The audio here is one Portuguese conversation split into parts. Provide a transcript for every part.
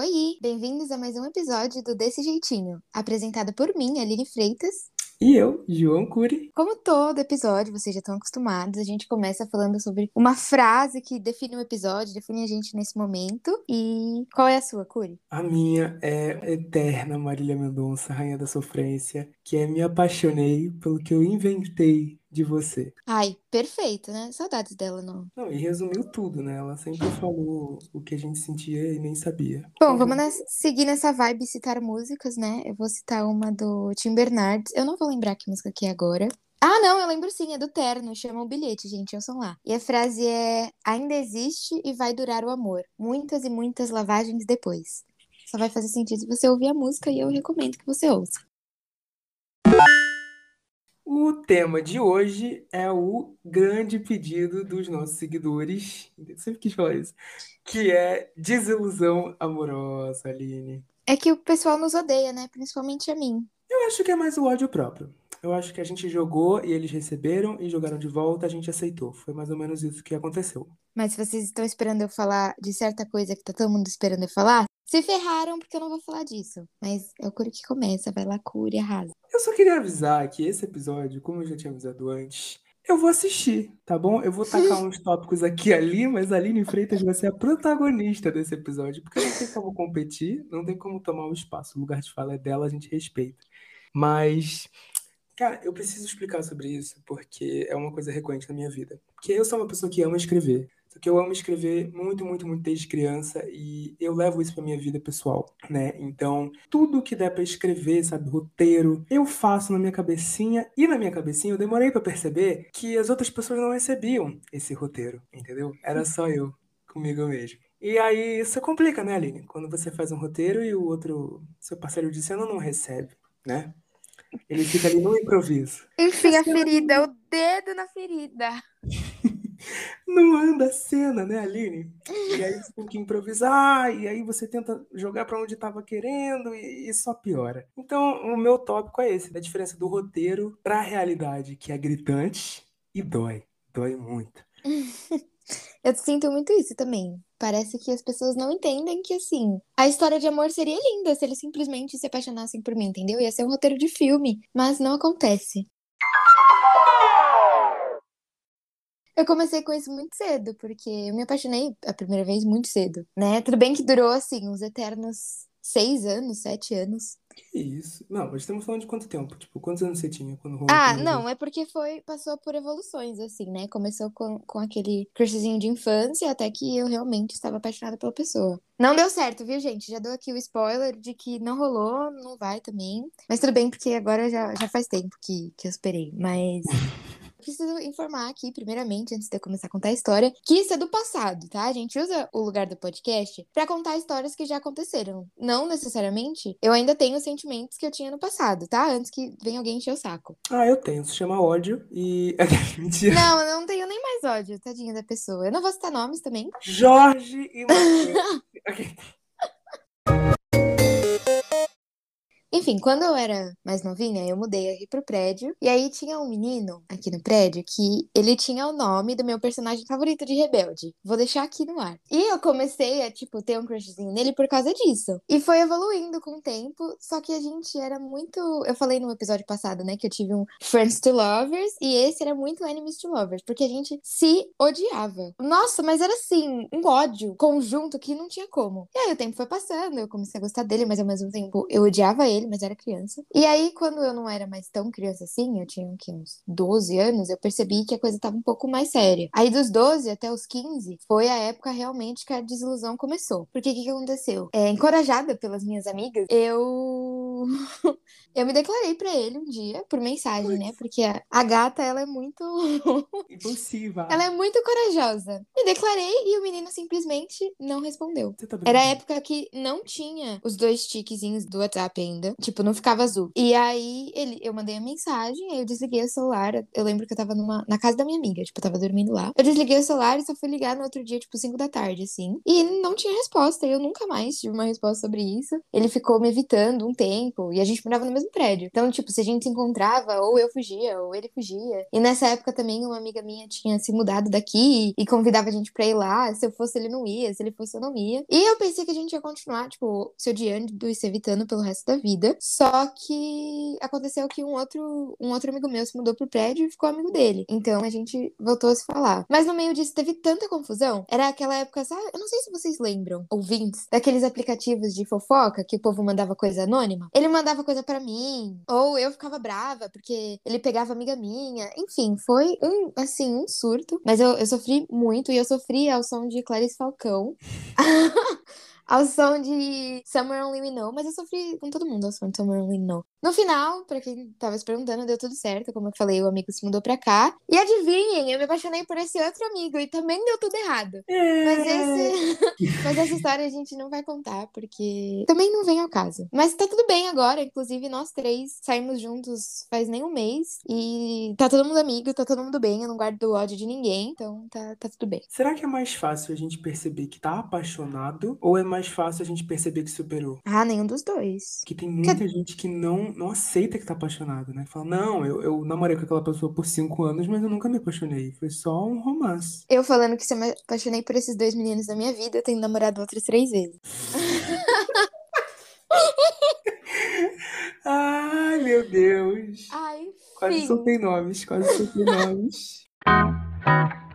Oi, bem-vindos a mais um episódio do Desse Jeitinho, apresentado por mim, Aline Freitas. E eu, João Cury. Como todo episódio, vocês já estão acostumados, a gente começa falando sobre uma frase que define o episódio, define a gente nesse momento. E qual é a sua, Cury? A minha é a eterna Marília Mendonça, Rainha da Sofrência, que é Me apaixonei pelo que eu inventei de você. Ai, perfeito, né? Saudades dela, não. Não, e resumiu tudo, né? Ela sempre falou o que a gente sentia e nem sabia. Bom, vamos nessa- seguir nessa vibe citar músicas, né? Eu vou citar uma do Tim Bernardes. Eu não vou lembrar que música que é agora. Ah, não, eu lembro sim, é do Terno, chama o bilhete, gente, ouçam lá. E a frase é: Ainda existe e vai durar o amor. Muitas e muitas lavagens depois. Só vai fazer sentido se você ouvir a música e eu recomendo que você ouça. O tema de hoje é o grande pedido dos nossos seguidores. Eu sempre quis falar isso. Que é desilusão amorosa, Aline. É que o pessoal nos odeia, né? Principalmente a mim. Eu acho que é mais o ódio próprio. Eu acho que a gente jogou e eles receberam e jogaram de volta, a gente aceitou. Foi mais ou menos isso que aconteceu. Mas se vocês estão esperando eu falar de certa coisa que tá todo mundo esperando eu falar, se ferraram porque eu não vou falar disso. Mas é o Curi que começa, vai lá, Curi, arrasa. Eu só queria avisar que esse episódio, como eu já tinha avisado antes, eu vou assistir, tá bom? Eu vou tacar uns tópicos aqui e ali, mas a Aline Freitas vai ser a protagonista desse episódio, porque não tem como competir, não tem como tomar o espaço. O lugar de fala é dela, a gente respeita. Mas, cara, eu preciso explicar sobre isso, porque é uma coisa recorrente na minha vida. Porque eu sou uma pessoa que ama escrever. Só que eu amo escrever muito, muito, muito desde criança e eu levo isso pra minha vida pessoal, né? Então, tudo que der pra escrever, sabe, roteiro, eu faço na minha cabecinha e na minha cabecinha eu demorei pra perceber que as outras pessoas não recebiam esse roteiro, entendeu? Era só eu comigo mesmo. E aí isso complica, né, Aline? Quando você faz um roteiro e o outro, seu parceiro de cena não recebe, né? Ele fica ali no improviso. Enfim, a ferida, o dedo na ferida. Não anda a cena, né, Aline? E aí você tem que improvisar, e aí você tenta jogar pra onde estava querendo e, e só piora. Então, o meu tópico é esse, da diferença do roteiro pra realidade, que é gritante e dói. Dói muito. Eu sinto muito isso também. Parece que as pessoas não entendem que, assim, a história de amor seria linda se eles simplesmente se apaixonassem por mim, entendeu? Ia ser um roteiro de filme, mas não acontece. Eu comecei com isso muito cedo, porque eu me apaixonei a primeira vez muito cedo, né? Tudo bem que durou, assim, uns eternos seis anos, sete anos. Que isso? Não, mas estamos falando de quanto tempo? Tipo, quantos anos você tinha quando rolou Ah, não, é porque foi, passou por evoluções, assim, né? Começou com, com aquele crushzinho de infância, até que eu realmente estava apaixonada pela pessoa. Não deu certo, viu, gente? Já dou aqui o spoiler de que não rolou, não vai também. Mas tudo bem, porque agora já, já faz tempo que, que eu esperei. Mas. Preciso informar aqui, primeiramente, antes de eu começar a contar a história, que isso é do passado, tá? A gente usa o lugar do podcast pra contar histórias que já aconteceram. Não necessariamente, eu ainda tenho os sentimentos que eu tinha no passado, tá? Antes que venha alguém encher o saco. Ah, eu tenho. Se chama ódio e. Mentira. Não, eu não tenho nem mais ódio, tadinha da pessoa. Eu não vou citar nomes também. Jorge e. Enfim, quando eu era mais novinha, eu mudei aqui pro prédio. E aí tinha um menino aqui no prédio que ele tinha o nome do meu personagem favorito de Rebelde. Vou deixar aqui no ar. E eu comecei a, tipo, ter um crushzinho nele por causa disso. E foi evoluindo com o tempo. Só que a gente era muito. Eu falei no episódio passado, né, que eu tive um Friends to Lovers. E esse era muito Enemies to Lovers. Porque a gente se odiava. Nossa, mas era assim, um ódio conjunto que não tinha como. E aí o tempo foi passando, eu comecei a gostar dele, mas ao mesmo tempo eu odiava ele, mas era criança. E aí, quando eu não era mais tão criança assim, eu tinha o quê, uns 12 anos, eu percebi que a coisa tava um pouco mais séria. Aí, dos 12 até os 15, foi a época realmente que a desilusão começou. Porque o que, que aconteceu? É, encorajada pelas minhas amigas, eu. eu me declarei pra ele um dia, por mensagem, né? Porque a, gata, ela é muito. Impulsiva. ela é muito corajosa. Me declarei e o menino simplesmente não respondeu. Tá Era a época que não tinha os dois tiquezinhos do WhatsApp ainda. Tipo, não ficava azul. E aí ele, eu mandei a mensagem, aí eu desliguei o celular. Eu lembro que eu tava numa, na casa da minha amiga, tipo, eu tava dormindo lá. Eu desliguei o celular e só fui ligar no outro dia, tipo, 5 da tarde, assim. E não tinha resposta. Eu nunca mais tive uma resposta sobre isso. Ele ficou me evitando um tempo. Tempo e a gente morava no mesmo prédio. Então, tipo, se a gente se encontrava, ou eu fugia, ou ele fugia. E nessa época também uma amiga minha tinha se mudado daqui e convidava a gente pra ir lá. Se eu fosse, ele não ia, se ele fosse, eu não ia. E eu pensei que a gente ia continuar, tipo, se odiando e se evitando pelo resto da vida. Só que aconteceu que um outro, um outro amigo meu se mudou pro prédio e ficou amigo dele. Então a gente voltou a se falar. Mas no meio disso teve tanta confusão. Era aquela época, sabe? Eu não sei se vocês lembram, ouvintes, daqueles aplicativos de fofoca que o povo mandava coisa anônima. Ele mandava coisa para mim, ou eu ficava brava porque ele pegava amiga minha. Enfim, foi um, assim, um surto. Mas eu, eu sofri muito e eu sofri ao som de Clarice Falcão. ao som de Summer Only We Know, mas eu sofri com todo mundo ao som de Summer Only We Know. No final, pra quem tava se perguntando, deu tudo certo. Como eu falei, o amigo se mudou pra cá. E adivinhem, eu me apaixonei por esse outro amigo e também deu tudo errado. É. Mas, esse... mas essa história a gente não vai contar, porque também não vem ao caso. Mas tá tudo bem agora. Inclusive, nós três saímos juntos faz nem um mês. E tá todo mundo amigo, tá todo mundo bem. Eu não guardo ódio de ninguém, então tá, tá tudo bem. Será que é mais fácil a gente perceber que tá apaixonado ou é mais fácil a gente perceber que superou? Ah, nenhum dos dois. Que tem muita gente que não, não aceita que tá apaixonado, né? Fala, não, eu, eu namorei com aquela pessoa por cinco anos, mas eu nunca me apaixonei. Foi só um romance. Eu falando que se eu me apaixonei por esses dois meninos da minha vida, eu tenho namorado outras três vezes. Ai, meu Deus. Ai, Quase soltei nomes, quase soltei nomes.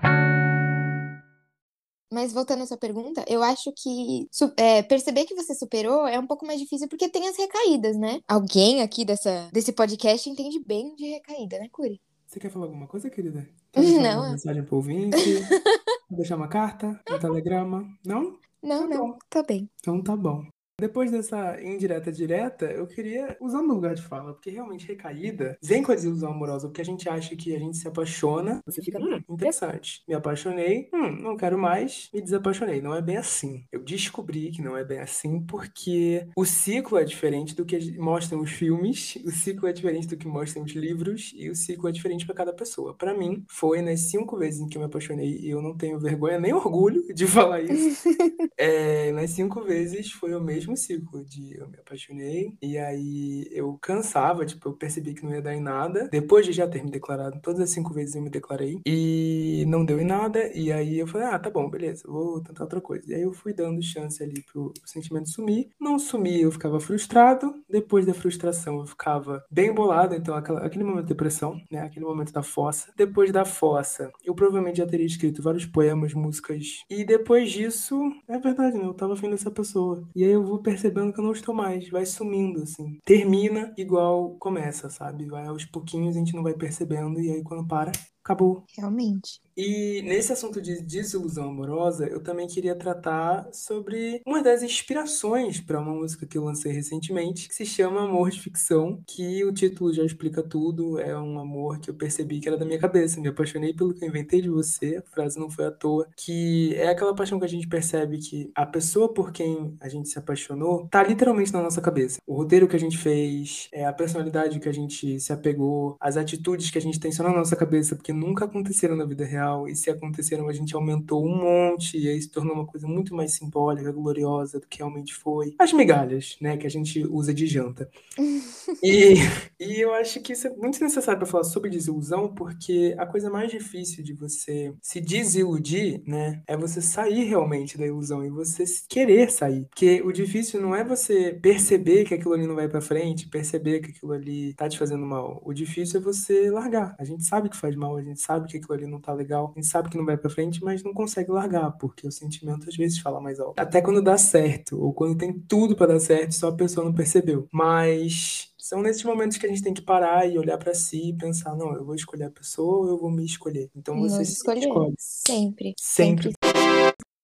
Mas voltando à sua pergunta, eu acho que é, perceber que você superou é um pouco mais difícil porque tem as recaídas, né? Alguém aqui dessa, desse podcast entende bem de recaída, né, Curi? Você quer falar alguma coisa, querida? Quer Não. uma mensagem pro ouvinte? Deixar uma carta? Um telegrama? Não? Não, Tá não, bom. tô bem. Então tá bom. Depois dessa indireta direta, eu queria usar meu lugar de fala, porque realmente recaída vem com a desilusão amorosa, porque a gente acha que a gente se apaixona, você fica, hum, interessante. Me apaixonei, hum, não quero mais, me desapaixonei. Não é bem assim. Eu descobri que não é bem assim, porque o ciclo é diferente do que mostram os filmes, o ciclo é diferente do que mostram os livros, e o ciclo é diferente para cada pessoa. Para mim, foi nas cinco vezes em que eu me apaixonei, e eu não tenho vergonha nem orgulho de falar isso. É, nas cinco vezes foi o mesmo ciclo de eu me apaixonei e aí eu cansava, tipo, eu percebi que não ia dar em nada. Depois de já ter me declarado, todas as cinco vezes eu me declarei e não deu em nada. E aí eu falei, ah, tá bom, beleza, vou tentar outra coisa. E aí eu fui dando chance ali pro, pro sentimento sumir. Não sumir, eu ficava frustrado. Depois da frustração, eu ficava bem bolado. Então, aquela, aquele momento de depressão, né? Aquele momento da fossa. Depois da fossa, eu provavelmente já teria escrito vários poemas, músicas. E depois disso, é verdade, né? Eu tava afim dessa pessoa. E aí eu vou percebendo que eu não estou mais. Vai sumindo, assim. Termina igual começa, sabe? Vai aos pouquinhos, a gente não vai percebendo. E aí quando para, acabou. Realmente. E nesse assunto de desilusão amorosa, eu também queria tratar sobre uma das inspirações para uma música que eu lancei recentemente, que se chama Amor de Ficção, que o título já explica tudo. É um amor que eu percebi que era da minha cabeça. Me apaixonei pelo que eu inventei de você, a frase não foi à toa, que é aquela paixão que a gente percebe que a pessoa por quem a gente se apaixonou tá literalmente na nossa cabeça. O roteiro que a gente fez, é a personalidade que a gente se apegou, as atitudes que a gente tem só na nossa cabeça, porque nunca aconteceram na vida real, e se aconteceram a gente aumentou um monte, e aí se tornou uma coisa muito mais simbólica, gloriosa do que realmente foi. As migalhas, né, que a gente usa de janta. E, e eu acho que isso é muito necessário para falar sobre desilusão, porque a coisa mais difícil de você se desiludir, né, é você sair realmente da ilusão e você querer sair. Porque o difícil não é você perceber que aquilo ali não vai para frente, perceber que aquilo ali tá te fazendo mal. O difícil é você largar. A gente sabe que faz mal, gente sabe que aquilo ali não tá legal, a gente sabe que não vai para frente, mas não consegue largar, porque o sentimento às vezes fala mais alto. Até quando dá certo, ou quando tem tudo para dar certo, só a pessoa não percebeu. Mas são nesses momentos que a gente tem que parar e olhar para si e pensar, não, eu vou escolher a pessoa ou eu vou me escolher. Então você se escolhe. Sempre. Sempre.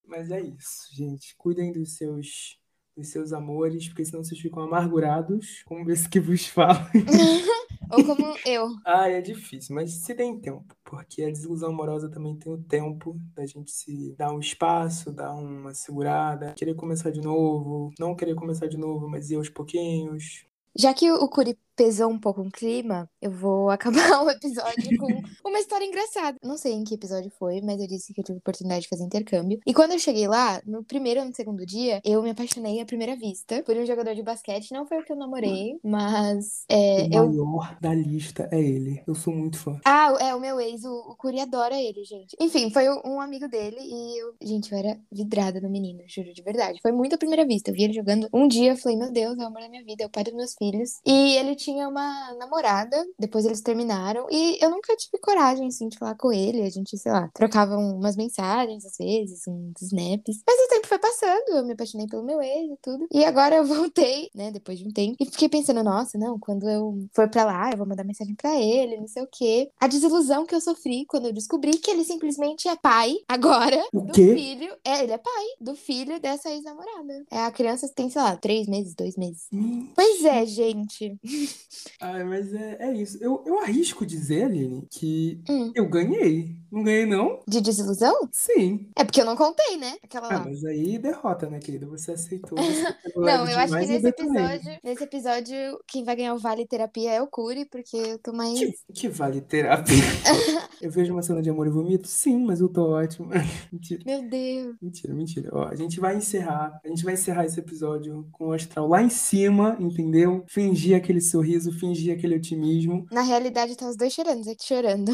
Mas é isso, gente. Cuidem dos seus dos seus amores, porque senão vocês ficam amargurados, como esse que vos fala. Ou como eu. Ah, é difícil, mas se deem tempo, porque a desilusão amorosa também tem o tempo da gente se dar um espaço, dar uma segurada, querer começar de novo, não querer começar de novo, mas ir aos pouquinhos. Já que o Curi pesou um pouco o clima, eu vou acabar o episódio com uma história engraçada. Não sei em que episódio foi, mas eu disse que eu tive oportunidade de fazer intercâmbio. E quando eu cheguei lá, no primeiro ou no segundo dia, eu me apaixonei à primeira vista por um jogador de basquete. Não foi o que eu namorei, mas é, o eu. maior da lista é ele. Eu sou muito fã. Ah, é o meu ex, o, o Curi adora ele, gente. Enfim, foi um amigo dele e eu. Gente, eu era vidrada no menino, juro de verdade. Foi muito à primeira vista. Eu vi ele jogando um dia, eu falei, meu Deus, é o amor da minha vida, é o pai dos meus filhos. E ele tinha uma namorada, depois eles terminaram. E eu nunca tive coragem, assim, de falar com ele. A gente, sei lá, trocava umas mensagens às vezes, uns snaps. Mas o tempo foi passando, eu me apaixonei pelo meu ex e tudo. E agora eu voltei, né, depois de um tempo. E fiquei pensando, nossa, não, quando eu for pra lá, eu vou mandar mensagem pra ele, não sei o quê. A desilusão que eu sofri quando eu descobri que ele simplesmente é pai agora O do quê? filho. É, ele é pai do filho dessa ex-namorada. É, a criança tem, sei lá, três meses, dois meses. Hum. Pois é, gente. Ai, mas é, é isso. Eu, eu arrisco dizer, Aline, que Hum. eu ganhei. Não ganhei, não? De desilusão? Sim. É porque eu não contei, né? Aquela Ah, lá. mas aí derrota, né, querida? Você aceitou. Você Não, eu acho que nesse episódio, nesse episódio, quem vai ganhar o Vale Terapia é o Curi, porque eu tô mais. Que, que vale terapia? eu vejo uma cena de amor e vomito? Sim, mas eu tô ótimo. mentira, Meu Deus. mentira, mentira. Ó, a gente vai encerrar. A gente vai encerrar esse episódio com o astral lá em cima, entendeu? Fingir aquele sorriso, fingir aquele otimismo. Na realidade, tá os dois chorando, aqui chorando.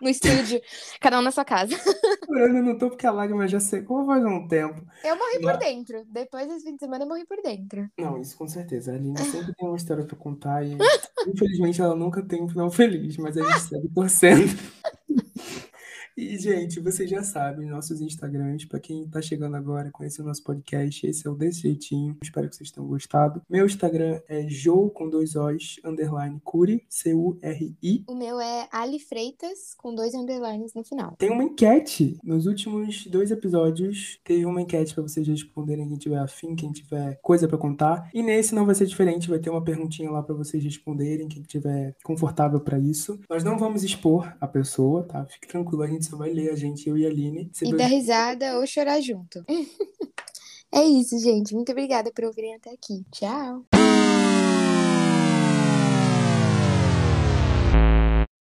No estúdio, cada um na sua casa. Chorando eu não tô porque a lágrima já secou faz um tempo. Eu morri Mas- por dentro. Depois desse fim de semana, eu morri por dentro. Não, isso com certeza. A Aline sempre tem uma história pra contar e infelizmente ela nunca tem um final feliz, mas a gente segue torcendo. E, gente, vocês já sabem, nossos Instagrams, pra quem tá chegando agora, conhecer o nosso podcast, esse é o Desse Jeitinho. Espero que vocês tenham gostado. Meu Instagram é Jou com dois O's, underline Curi, C-U-R-I. O meu é Ali Freitas, com dois underlines no final. Tem uma enquete. Nos últimos dois episódios, teve uma enquete pra vocês responderem quem tiver afim, quem tiver coisa pra contar. E nesse não vai ser diferente, vai ter uma perguntinha lá pra vocês responderem, quem tiver confortável pra isso. Nós não vamos expor a pessoa, tá? Fique tranquilo, a gente só vai ler a gente, eu e a Aline. E dois- dar risada ou chorar junto. é isso, gente. Muito obrigada por ouvirem até aqui. Tchau.